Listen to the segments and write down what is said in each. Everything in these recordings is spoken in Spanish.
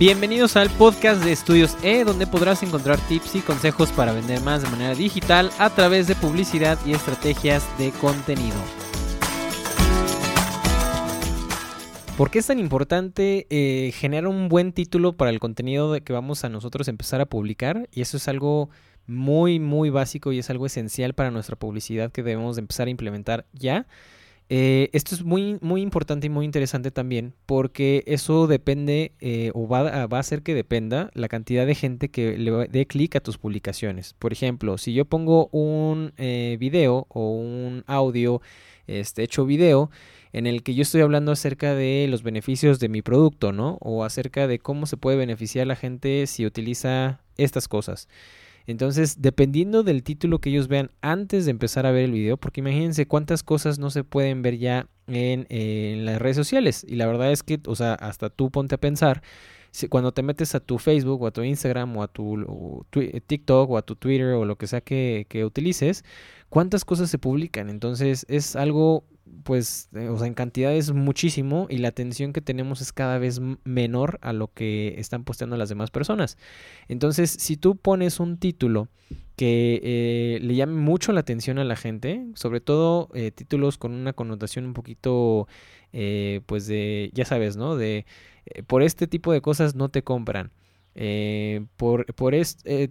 Bienvenidos al podcast de Estudios E, donde podrás encontrar tips y consejos para vender más de manera digital a través de publicidad y estrategias de contenido. ¿Por qué es tan importante eh, generar un buen título para el contenido que vamos a nosotros empezar a publicar? Y eso es algo muy, muy básico y es algo esencial para nuestra publicidad que debemos de empezar a implementar ya. Eh, esto es muy, muy importante y muy interesante también porque eso depende eh, o va, a hacer que dependa la cantidad de gente que le dé clic a tus publicaciones. Por ejemplo, si yo pongo un eh, video o un audio este, hecho video en el que yo estoy hablando acerca de los beneficios de mi producto, ¿no? O acerca de cómo se puede beneficiar la gente si utiliza estas cosas. Entonces, dependiendo del título que ellos vean antes de empezar a ver el video, porque imagínense cuántas cosas no se pueden ver ya en, las redes sociales. Y la verdad es que, o sea, hasta tú ponte a pensar, cuando te metes a tu Facebook o a tu Instagram o a tu, TikTok o a tu Twitter o lo que sea que, utilices, cuántas cosas se publican. Entonces, es algo pues, eh, o sea, en cantidad es muchísimo y la atención que tenemos es cada vez menor a lo que están posteando las demás personas. Entonces, si tú pones un título que eh, le llame mucho la atención a la gente, sobre todo eh, títulos con una connotación un poquito, pues de, ya sabes, ¿no? De, por este tipo de cosas no te compran. por, por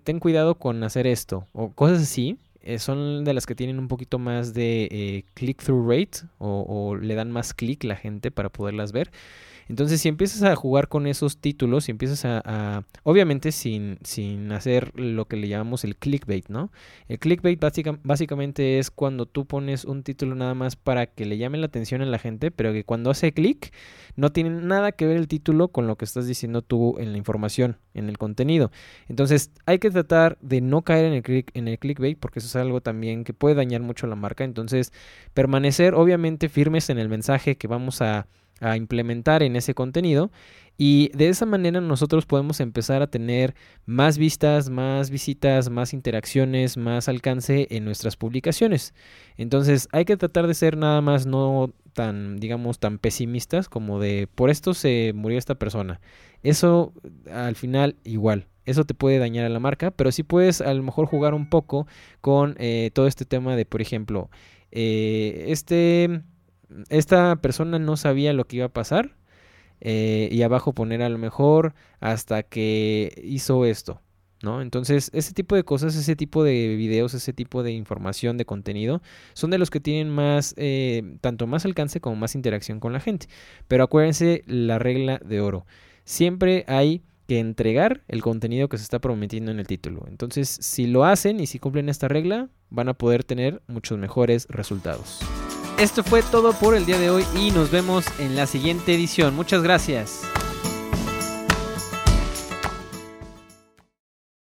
ten cuidado con hacer esto o cosas así eh, son de las que tienen un poquito más de eh, click-through rate o, o, le dan más clic la gente para poderlas ver. Entonces, si empiezas a jugar con esos títulos, si empiezas a, obviamente sin, sin hacer lo que le llamamos el clickbait, ¿no? El clickbait básicamente es cuando tú pones un título nada más para que le llame la atención a la gente, pero que cuando hace clic no tiene nada que ver el título con lo que estás diciendo tú en la información, en el contenido. Entonces, hay que tratar de no caer en el, click, en el clickbait porque eso es algo también que puede dañar mucho la marca. Entonces, permanecer obviamente firmes en el mensaje que vamos a a implementar en ese contenido y de esa manera nosotros podemos empezar a tener más vistas, más visitas, más interacciones, más alcance en nuestras publicaciones. Entonces hay que tratar de ser nada más no tan, digamos, tan pesimistas como de por esto se murió esta persona. Eso al final igual. Eso te puede dañar a la marca, pero sí puedes a lo mejor jugar un poco con eh, todo este tema de, por ejemplo, eh, este esta persona no sabía lo que iba a pasar eh, y abajo poner a lo mejor hasta que hizo esto. ¿No? Entonces, ese tipo de cosas, ese tipo de videos, ese tipo de información, de contenido, son de los que tienen más, eh, tanto más alcance como más interacción con la gente. Pero acuérdense la regla de oro. Siempre hay que entregar el contenido que se está prometiendo en el título. Entonces, si lo hacen y si cumplen esta regla, van a poder tener muchos mejores resultados. Esto fue todo por el día de hoy y nos vemos en la siguiente edición. Muchas gracias.